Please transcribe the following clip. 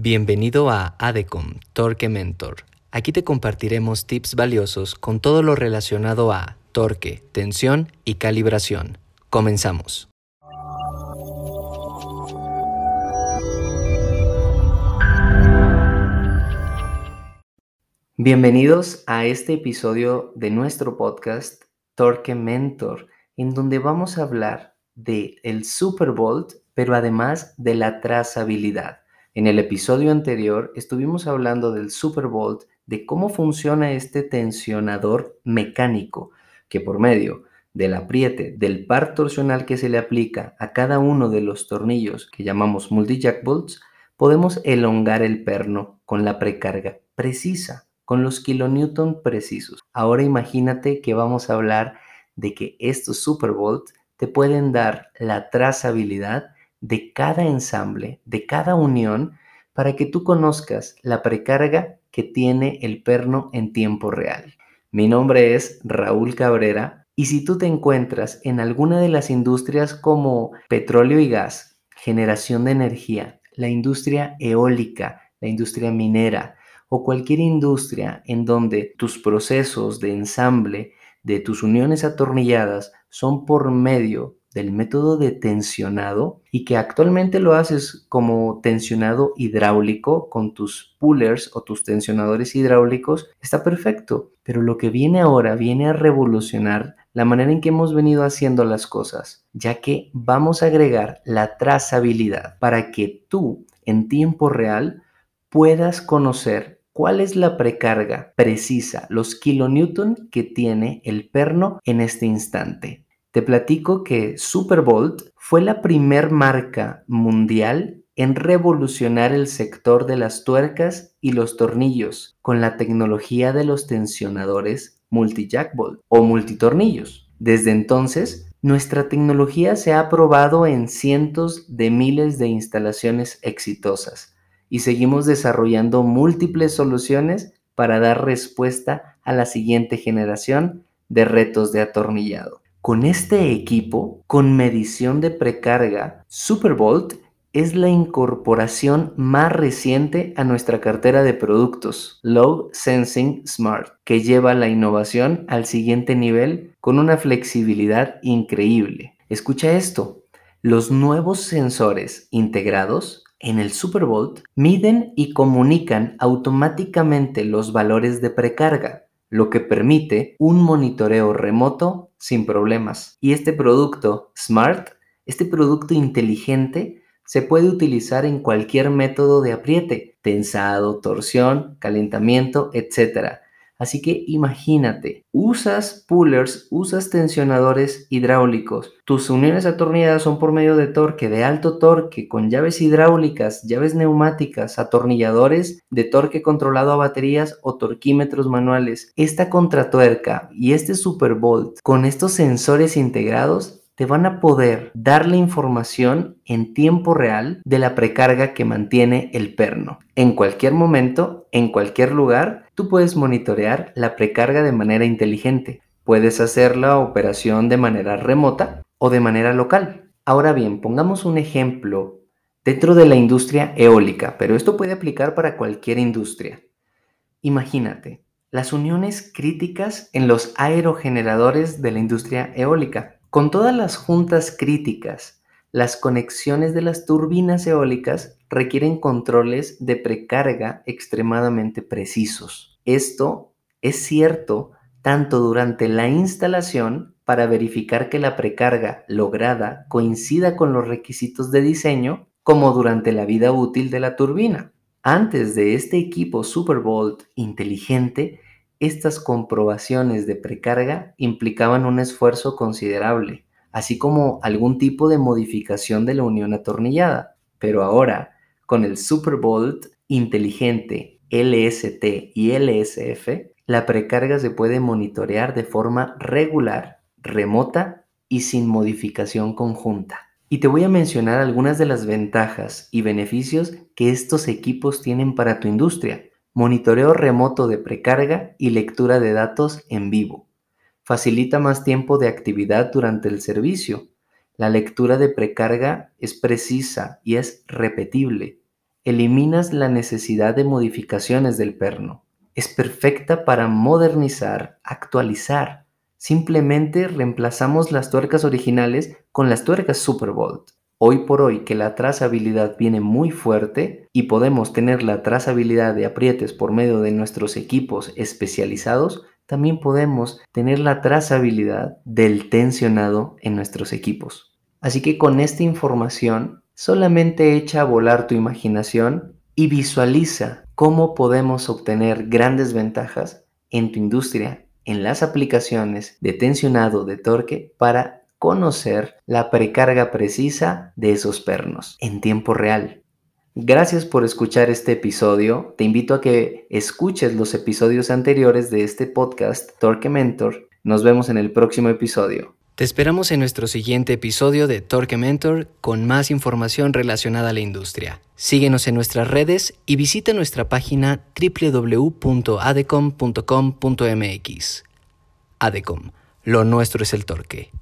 Bienvenido a ADECOM Torque Mentor. Aquí te compartiremos tips valiosos con todo lo relacionado a torque, tensión y calibración. Comenzamos. Bienvenidos a este episodio de nuestro podcast Torque Mentor, en donde vamos a hablar de el Supervolt, pero además de la trazabilidad. En el episodio anterior estuvimos hablando del Supervolt, de cómo funciona este tensionador mecánico, que por medio del apriete del par torsional que se le aplica a cada uno de los tornillos que llamamos multi-jack bolts, podemos elongar el perno con la precarga precisa, con los kilonewton precisos. Ahora imagínate que vamos a hablar de que estos Supervolt te pueden dar la trazabilidad de cada ensamble, de cada unión, para que tú conozcas la precarga que tiene el perno en tiempo real. Mi nombre es Raúl Cabrera y si tú te encuentras en alguna de las industrias como petróleo y gas, generación de energía, la industria eólica, la industria minera o cualquier industria en donde tus procesos de ensamble de tus uniones atornilladas son por medio del método de tensionado y que actualmente lo haces como tensionado hidráulico con tus pullers o tus tensionadores hidráulicos, está perfecto. Pero lo que viene ahora viene a revolucionar la manera en que hemos venido haciendo las cosas, ya que vamos a agregar la trazabilidad para que tú en tiempo real puedas conocer cuál es la precarga precisa, los kilonewton que tiene el perno en este instante. Te platico que Superbolt fue la primer marca mundial en revolucionar el sector de las tuercas y los tornillos con la tecnología de los tensionadores multi-jackbolt o multitornillos. Desde entonces, nuestra tecnología se ha probado en cientos de miles de instalaciones exitosas y seguimos desarrollando múltiples soluciones para dar respuesta a la siguiente generación de retos de atornillado. Con este equipo, con medición de precarga, Superbolt es la incorporación más reciente a nuestra cartera de productos, Low Sensing Smart, que lleva la innovación al siguiente nivel con una flexibilidad increíble. Escucha esto, los nuevos sensores integrados en el Superbolt miden y comunican automáticamente los valores de precarga, lo que permite un monitoreo remoto sin problemas. Y este producto Smart, este producto inteligente, se puede utilizar en cualquier método de apriete, tensado, torsión, calentamiento, etc. Así que imagínate, usas pullers, usas tensionadores hidráulicos. Tus uniones atornilladas son por medio de torque, de alto torque, con llaves hidráulicas, llaves neumáticas, atornilladores de torque controlado a baterías o torquímetros manuales. Esta contratuerca y este Superbolt con estos sensores integrados te van a poder dar la información en tiempo real de la precarga que mantiene el perno. En cualquier momento, en cualquier lugar, tú puedes monitorear la precarga de manera inteligente. Puedes hacer la operación de manera remota o de manera local. Ahora bien, pongamos un ejemplo dentro de la industria eólica, pero esto puede aplicar para cualquier industria. Imagínate, las uniones críticas en los aerogeneradores de la industria eólica. Con todas las juntas críticas, las conexiones de las turbinas eólicas requieren controles de precarga extremadamente precisos. Esto es cierto tanto durante la instalación para verificar que la precarga lograda coincida con los requisitos de diseño, como durante la vida útil de la turbina. Antes de este equipo Supervolt inteligente, estas comprobaciones de precarga implicaban un esfuerzo considerable, así como algún tipo de modificación de la unión atornillada. Pero ahora, con el Superbolt inteligente LST y LSF, la precarga se puede monitorear de forma regular, remota y sin modificación conjunta. Y te voy a mencionar algunas de las ventajas y beneficios que estos equipos tienen para tu industria monitoreo remoto de precarga y lectura de datos en vivo. Facilita más tiempo de actividad durante el servicio. La lectura de precarga es precisa y es repetible. eliminas la necesidad de modificaciones del perno. Es perfecta para modernizar, actualizar. Simplemente reemplazamos las tuercas originales con las tuercas Superbolt. Hoy por hoy que la trazabilidad viene muy fuerte y podemos tener la trazabilidad de aprietes por medio de nuestros equipos especializados, también podemos tener la trazabilidad del tensionado en nuestros equipos. Así que con esta información solamente echa a volar tu imaginación y visualiza cómo podemos obtener grandes ventajas en tu industria, en las aplicaciones de tensionado de torque para conocer la precarga precisa de esos pernos en tiempo real. Gracias por escuchar este episodio. Te invito a que escuches los episodios anteriores de este podcast Torque Mentor. Nos vemos en el próximo episodio. Te esperamos en nuestro siguiente episodio de Torque Mentor con más información relacionada a la industria. Síguenos en nuestras redes y visita nuestra página www.adecom.com.mx. Adecom, lo nuestro es el torque.